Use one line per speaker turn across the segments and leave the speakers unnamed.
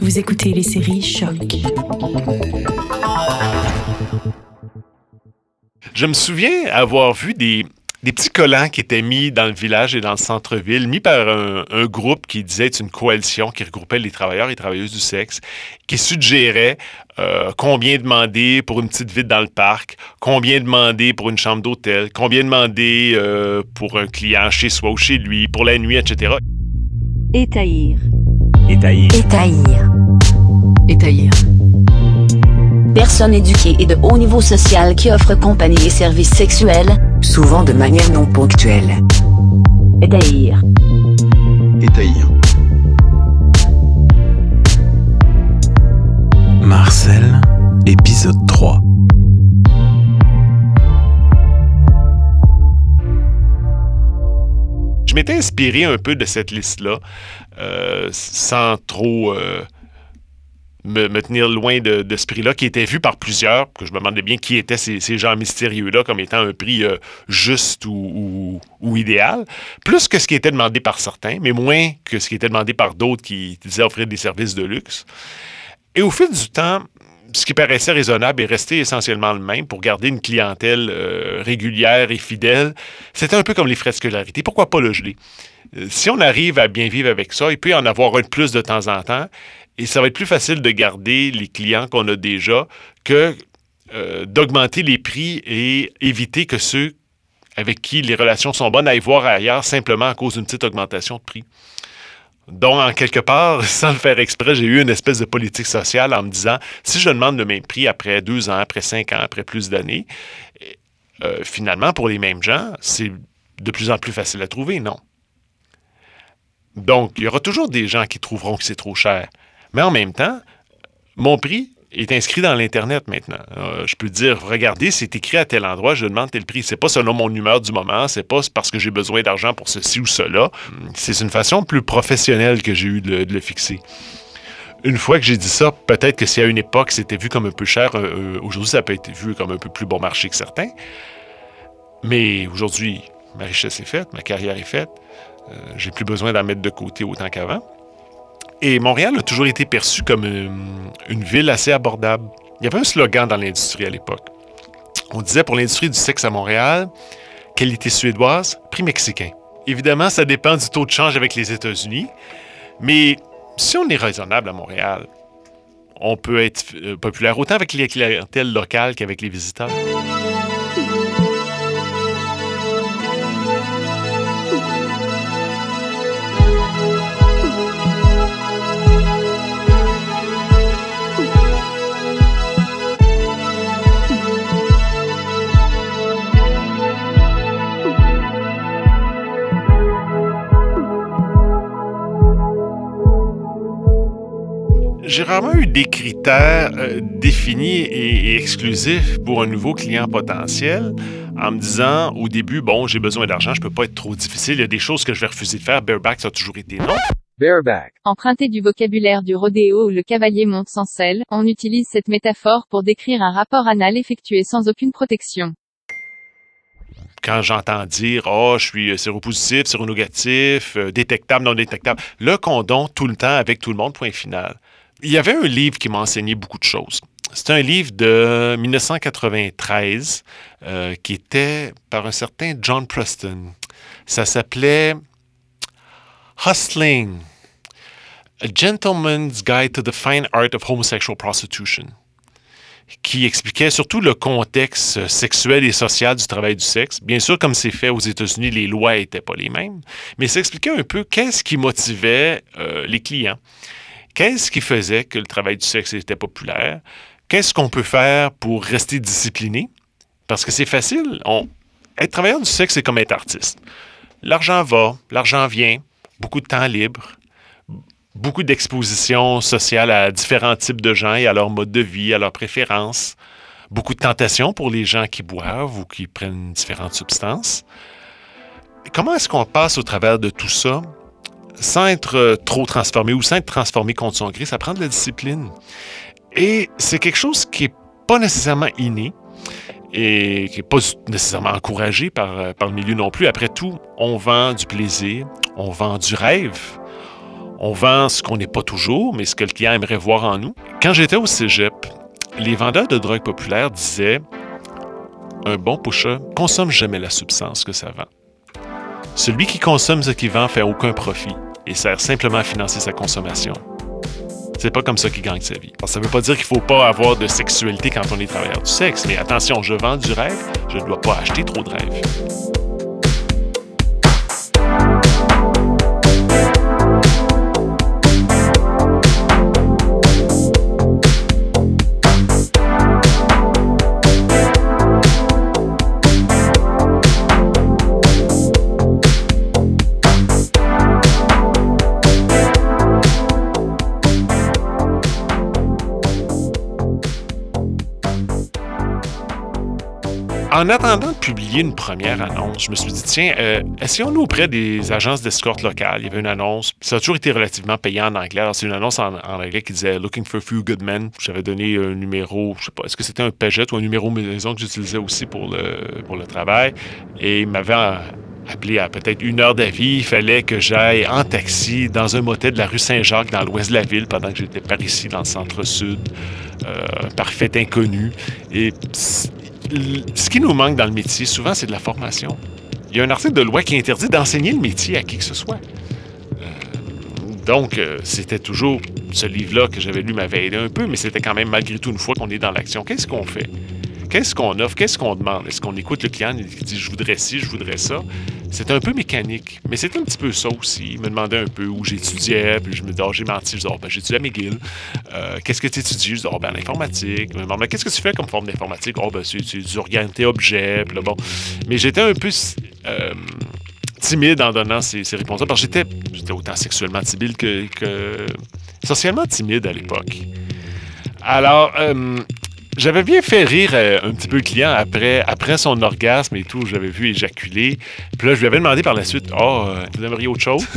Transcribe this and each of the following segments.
Vous écoutez les séries Choc.
Je me souviens avoir vu des, des petits collants qui étaient mis dans le village et dans le centre-ville, mis par un, un groupe qui disait être une coalition qui regroupait les travailleurs et travailleuses du sexe, qui suggérait euh, combien demander pour une petite vide dans le parc, combien demander pour une chambre d'hôtel, combien demander euh, pour un client chez soi ou chez lui, pour la nuit, etc.
Étaïr.
Étaillir.
Étaillir.
Étaillir.
Personne éduquée et de haut niveau social qui offre compagnie et services sexuels,
Souvent de manière non ponctuelle.
Étaïr.
Étaillir.
Marcel, épisode 3.
Je m'étais inspiré un peu de cette liste-là, euh, sans trop euh, me, tenir loin de, ce prix-là, qui était vu par plusieurs, que je me demandais bien qui étaient ces, gens mystérieux-là comme étant un prix euh, juste ou idéal, plus que ce qui était demandé par certains, mais moins que ce qui était demandé par d'autres qui disaient offrir des services de luxe. Et au fil du temps, ce qui paraissait raisonnable est resté essentiellement le même pour garder une clientèle euh, régulière et fidèle. C'était un peu comme les frais de scolarité. Pourquoi pas le geler? Euh, Si on arrive à bien vivre avec ça, il peut en avoir un de plus de temps en temps. Et ça va être plus facile de garder les clients qu'on a déjà que euh, d'augmenter les prix et éviter que ceux avec qui les relations sont bonnes aillent voir ailleurs simplement à cause d'une petite augmentation de prix. Donc, en quelque part, sans le faire exprès, j'ai eu une espèce de politique sociale en me disant, si je demande le même prix après deux ans, après cinq ans, après plus d'années, euh, finalement, pour les mêmes gens, c'est de plus en plus facile à trouver, non? Donc, il y aura toujours des gens qui trouveront que c'est trop cher. Mais en même temps, mon prix est inscrit dans l'Internet maintenant. Euh, je peux dire, regardez, c'est écrit à tel endroit, je demande tel prix. C'est pas selon mon humeur du moment, c'est pas parce que j'ai besoin d'argent pour ceci ou cela. C'est une façon plus professionnelle que j'ai eu de, le fixer. Une fois que j'ai dit ça, peut-être que si à une époque c'était vu comme un peu cher, euh, aujourd'hui ça peut être vu comme un peu plus bon marché que certains. Mais aujourd'hui, ma richesse est faite, ma carrière est faite. Euh, j'ai plus besoin d'en mettre de côté autant qu'avant. Et Montréal a toujours été perçu comme une, une ville assez abordable. Il y avait un slogan dans l'industrie à l'époque. On disait pour l'industrie du sexe à Montréal, qualité suédoise, prix mexicain. Évidemment, ça dépend du taux de change avec les États-Unis, mais si on est raisonnable à Montréal, on peut être euh, populaire autant avec les clientèles locales qu'avec les visiteurs. J'ai rarement eu des critères euh, définis et, et exclusifs pour un nouveau client potentiel en me disant au début, bon, j'ai besoin d'argent, je peux pas être trop difficile, il y a des choses que je vais refuser de faire. Bareback, ça a toujours été non.
Bareback.
Emprunté du vocabulaire du rodéo où le cavalier monte sans selle, on utilise cette métaphore pour décrire un rapport anal effectué sans aucune protection.
Quand j'entends dire, oh, je suis séropositif, séronégatif, euh, détectable, non détectable, le condom tout le temps avec tout le monde, point final. Il y avait un livre qui m'a enseigné beaucoup de choses. C'est un livre de 1993 euh, qui était par un certain John Preston. Ça s'appelait Hustling, A Gentleman's Guide to the Fine Art of Homosexual Prostitution, qui expliquait surtout le contexte sexuel et social du travail du sexe. Bien sûr, comme c'est fait aux États-Unis, les lois n'étaient pas les mêmes, mais ça expliquait un peu qu'est-ce qui motivait euh, les clients. Qu'est-ce qui faisait que le travail du sexe était populaire? Qu'est-ce qu'on peut faire pour rester discipliné? Parce que c'est facile. Être travailleur du sexe, c'est comme être artiste. L'argent va, l'argent vient, beaucoup de temps libre, beaucoup d'exposition sociale à différents types de gens et à leur mode de vie, à leurs préférences, beaucoup de tentations pour les gens qui boivent ou qui prennent différentes substances. Comment est-ce qu'on passe au travers de tout ça? Sans être euh, trop transformé ou sans être transformé contre son gré? Ça prend de la discipline. Et c'est quelque chose qui n'est pas nécessairement inné et qui n'est pas nécessairement encouragé par, euh, par le milieu non plus. Après tout, on vend du plaisir, on vend du rêve, On vend ce qu'on n'est pas toujours, mais ce que le client aimerait voir en nous. Quand j'étais au cégep, les vendeurs de drogue populaire disaient un bon pusher consomme jamais la substance que ça vend. Celui qui consomme ce qu'il vend fait aucun profit et sert simplement à financer sa consommation. C'est pas comme ça qu'il gagne sa vie. ça veut pas dire qu'il faut pas avoir de sexualité quand on est travailleur du sexe, mais attention, je vends du rêve, je ne dois pas acheter trop de rêves. En attendant de publier une première annonce, je me suis dit, tiens, euh, essayons-nous auprès des agences d'escorte locales. Il y avait une annonce, ça a toujours été relativement payant en anglais. c'est une annonce en, anglais qui disait Looking for a few good men. J'avais donné un numéro, je sais pas, est-ce que c'était un Peugeot ou un numéro maison que j'utilisais aussi pour le, pour le travail? Et il m'avait appelé à peut-être une heure d'avis. Il fallait que j'aille en taxi dans un motel de la rue Saint-Jacques, dans l'ouest de la ville, pendant que j'étais par ici, dans le centre-sud. Euh, parfait inconnu. Et ce qui nous manque dans le métier, souvent, c'est de la formation. Il y a un article de loi qui interdit d'enseigner le métier à qui que ce soit. Euh, donc, euh, c'était toujours ce livre-là que j'avais lu m'avait aidé un peu, mais c'était quand même malgré tout une fois qu'on est dans l'action. Qu'est-ce qu'on fait? Qu'est-ce qu'on offre? Qu'est-ce qu'on demande? Est-ce qu'on écoute le client qui dit je voudrais ci, je voudrais ça? C'est un peu mécanique, mais c'est un petit peu ça aussi. Il me demandait un peu où j'étudiais, puis je me disais, oh, j'ai menti, je disais, oh, ben, j'étudie à McGill. Euh, qu'est-ce que tu étudies? Je disais, oh, ben, l'informatique. Qu'est-ce que tu fais comme forme d'informatique? Oh, ben, c'est du orienté objet, puis bon. Mais j'étais un peu euh, timide en donnant ces, réponses-là, parce que j'étais autant sexuellement timide que, socialement timide à l'époque. Alors, euh, j'avais bien fait rire euh, un petit peu le client après, après son orgasme et tout. J'avais vu éjaculer. Puis là, je lui avais demandé par la suite Oh, vous aimeriez autre chose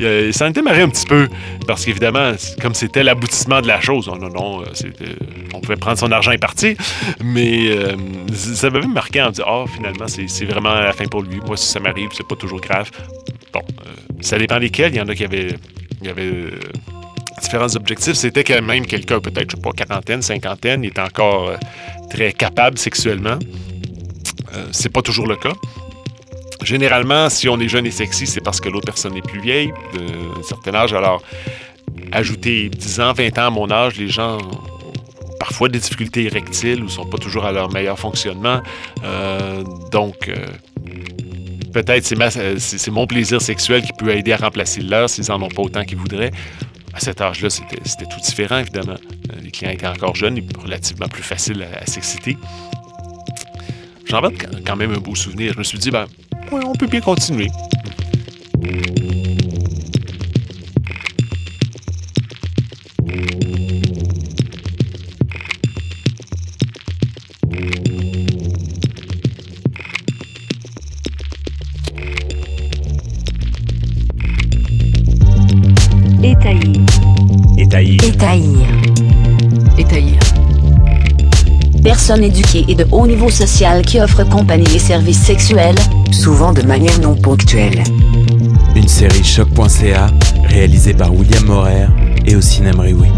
Il s'en était marré un petit peu, parce qu'évidemment, comme c'était l'aboutissement de la chose, non, non, non, euh, on pouvait prendre son argent et partir, mais ça m'avait marqué en disant, oh, finalement, c'est vraiment la fin pour lui. Moi, si ça m'arrive, c'est pas toujours grave. Bon, ça dépend desquels. Il y en a qui avaient, il y avait différents objectifs, c'était quand même quelqu'un, peut-être, je sais pas, quarantaine, cinquantaine, est encore euh, très capable sexuellement. Euh, c'est pas toujours le cas. Généralement, si on est jeune et sexy, c'est parce que l'autre personne est plus vieille, d'un certain âge. Alors, ajouter 10 ans, 20 ans à mon âge, les gens ont parfois des difficultés érectiles ou sont pas toujours à leur meilleur fonctionnement. Euh, donc, peut-être c'est, mon plaisir sexuel qui peut aider à remplacer leur s'ils n'en ont pas autant qu'ils voudraient à cet âge-là, c'était tout différent, évidemment. Euh, les clients étaient encore jeunes et relativement plus faciles à, s'exciter. J'en vais quand même un beau souvenir. Je me suis dit, ben, on peut bien continuer.
Étaillir. Étaillir.
Personne éduquée et de haut niveau social qui offre compagnie et services sexuels,
souvent de manière non ponctuelle.
Une série choc.ca réalisée par William Morer et au cinéma Oui.